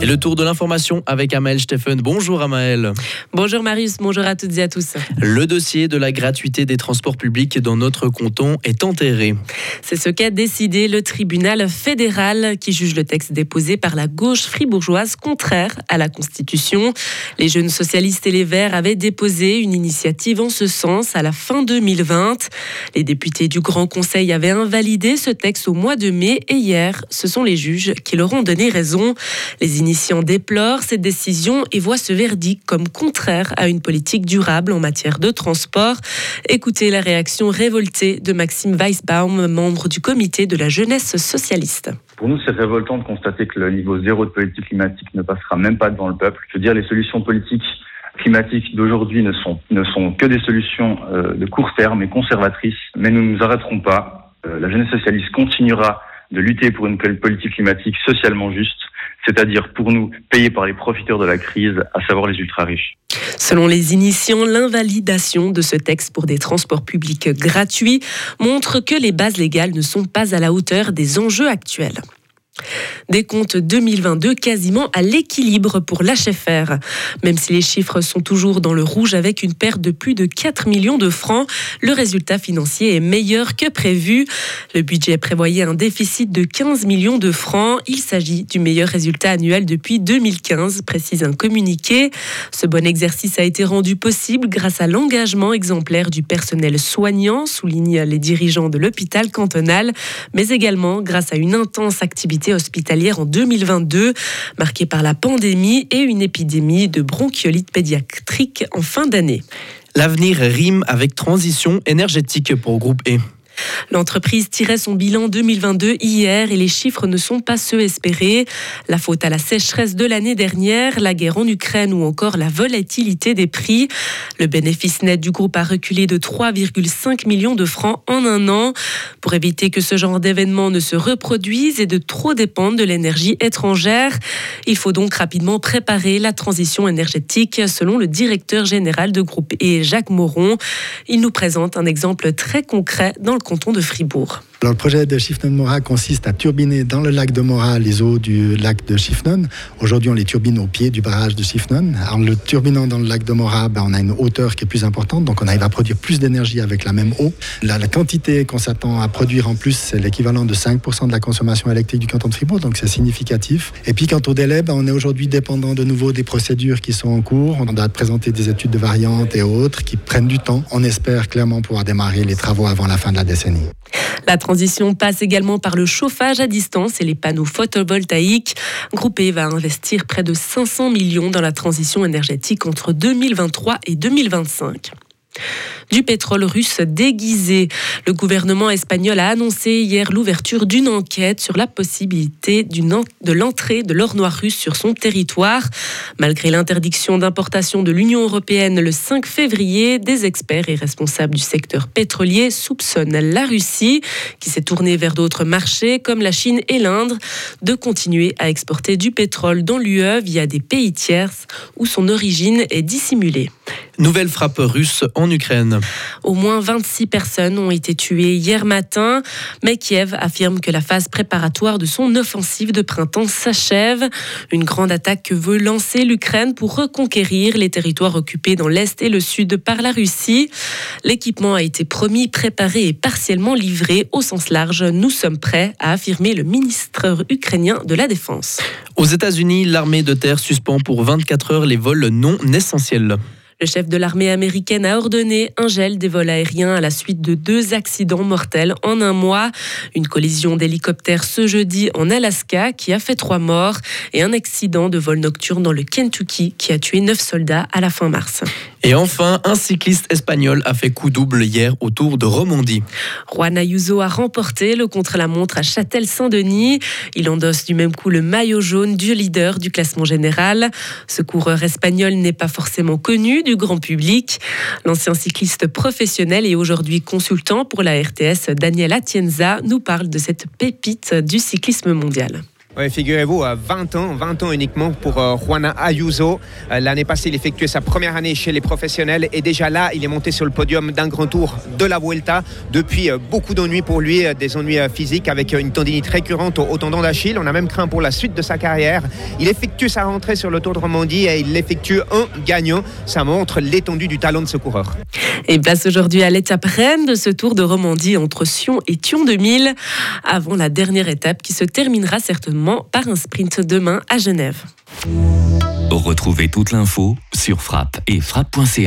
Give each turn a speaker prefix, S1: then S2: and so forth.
S1: Et le tour de l'information avec Amael Steffen. Bonjour Amael.
S2: Bonjour Marius, bonjour à toutes et à tous.
S1: Le dossier de la gratuité des transports publics dans notre canton est enterré.
S2: C'est ce qu'a décidé le tribunal fédéral qui juge le texte déposé par la gauche fribourgeoise contraire à la Constitution. Les jeunes socialistes et les Verts avaient déposé une initiative en ce sens à la fin 2020. Les députés du Grand Conseil avaient invalidé ce texte au mois de mai et hier, ce sont les juges qui leur ont donné raison. Les initiants déplorent cette décision et voient ce verdict comme contraire à une politique durable en matière de transport. Écoutez la réaction révoltée de Maxime Weisbaum, membre du comité de la jeunesse socialiste.
S3: Pour nous, c'est révoltant de constater que le niveau zéro de politique climatique ne passera même pas devant le peuple. Je veux dire, les solutions politiques climatiques d'aujourd'hui ne sont, ne sont que des solutions euh, de court terme et conservatrices, mais nous ne nous arrêterons pas. Euh, la jeunesse socialiste continuera de lutter pour une politique climatique socialement juste c'est-à-dire pour nous payés par les profiteurs de la crise, à savoir les ultra-riches.
S2: Selon les initiants, l'invalidation de ce texte pour des transports publics gratuits montre que les bases légales ne sont pas à la hauteur des enjeux actuels. Des comptes 2022 quasiment à l'équilibre pour l'HFR. Même si les chiffres sont toujours dans le rouge avec une perte de plus de 4 millions de francs, le résultat financier est meilleur que prévu. Le budget prévoyait un déficit de 15 millions de francs. Il s'agit du meilleur résultat annuel depuis 2015, précise un communiqué. Ce bon exercice a été rendu possible grâce à l'engagement exemplaire du personnel soignant, soulignent les dirigeants de l'hôpital cantonal, mais également grâce à une intense activité hospitalière en 2022, marquée par la pandémie et une épidémie de bronchiolite pédiatrique en fin d'année.
S1: L'avenir rime avec transition énergétique pour Groupe E.
S2: L'entreprise tirait son bilan 2022 hier et les chiffres ne sont pas ceux espérés. La faute à la sécheresse de l'année dernière, la guerre en Ukraine ou encore la volatilité des prix. Le bénéfice net du groupe a reculé de 3,5 millions de francs en un an. Pour éviter que ce genre d'événement ne se reproduise et de trop dépendre de l'énergie étrangère, il faut donc rapidement préparer la transition énergétique selon le directeur général de groupe et Jacques Moron. Il nous présente un exemple très concret dans le canton de Fribourg.
S4: Alors, le projet de Chiffnon-Mora consiste à turbiner dans le lac de Mora les eaux du lac de Chiffnon. Aujourd'hui, on les turbine au pied du barrage de Chiffnon. En le turbinant dans le lac de Mora, ben, on a une hauteur qui est plus importante, donc on arrive à produire plus d'énergie avec la même eau. La, la quantité qu'on s'attend à produire en plus, c'est l'équivalent de 5% de la consommation électrique du canton de Fribourg, donc c'est significatif. Et puis, quant au délai, ben, on est aujourd'hui dépendant de nouveau des procédures qui sont en cours. On doit présenter des études de variantes et autres qui prennent du temps. On espère clairement pouvoir démarrer les travaux avant la fin de la décennie.
S2: La transition passe également par le chauffage à distance et les panneaux photovoltaïques. Groupé va investir près de 500 millions dans la transition énergétique entre 2023 et 2025 du pétrole russe déguisé. Le gouvernement espagnol a annoncé hier l'ouverture d'une enquête sur la possibilité de l'entrée de l'or noir russe sur son territoire. Malgré l'interdiction d'importation de l'Union européenne le 5 février, des experts et responsables du secteur pétrolier soupçonnent la Russie, qui s'est tournée vers d'autres marchés comme la Chine et l'Inde, de continuer à exporter du pétrole dans l'UE via des pays tierces où son origine est dissimulée.
S1: Nouvelle frappe russe en Ukraine.
S2: Au moins 26 personnes ont été tuées hier matin, mais Kiev affirme que la phase préparatoire de son offensive de printemps s'achève. Une grande attaque que veut lancer l'Ukraine pour reconquérir les territoires occupés dans l'Est et le Sud par la Russie. L'équipement a été promis, préparé et partiellement livré au sens large. Nous sommes prêts, a affirmé le ministre ukrainien de la Défense.
S1: Aux États-Unis, l'armée de terre suspend pour 24 heures les vols non essentiels.
S2: Le chef de l'armée américaine a ordonné un gel des vols aériens à la suite de deux accidents mortels en un mois. Une collision d'hélicoptère ce jeudi en Alaska qui a fait trois morts et un accident de vol nocturne dans le Kentucky qui a tué neuf soldats à la fin mars.
S1: Et enfin, un cycliste espagnol a fait coup double hier au Tour de Romandie.
S2: Juan Ayuso a remporté le contre-la-montre à Châtel-Saint-Denis. Il endosse du même coup le maillot jaune du leader du classement général. Ce coureur espagnol n'est pas forcément connu du grand public. L'ancien cycliste professionnel et aujourd'hui consultant pour la RTS, Daniel Atienza, nous parle de cette pépite du cyclisme mondial.
S5: Oui, figurez-vous, 20 ans, 20 ans uniquement pour Juana Ayuso. L'année passée, il effectuait sa première année chez les professionnels et déjà là, il est monté sur le podium d'un grand tour de la Vuelta. Depuis, beaucoup d'ennuis pour lui, des ennuis physiques avec une tendinite récurrente au tendon d'Achille. On a même craint pour la suite de sa carrière. Il effectue sa rentrée sur le Tour de Romandie et il l'effectue en gagnant. Ça montre l'étendue du talent de ce coureur.
S2: Et place aujourd'hui à l'étape reine de ce Tour de Romandie entre Sion et Thion 2000, avant la dernière étape qui se terminera certainement par un sprint demain à Genève.
S6: Retrouvez toute l'info sur frappe et frappe.ch.